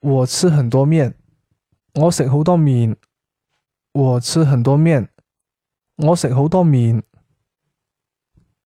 我吃很多面我食好多面我吃很多面我食好多面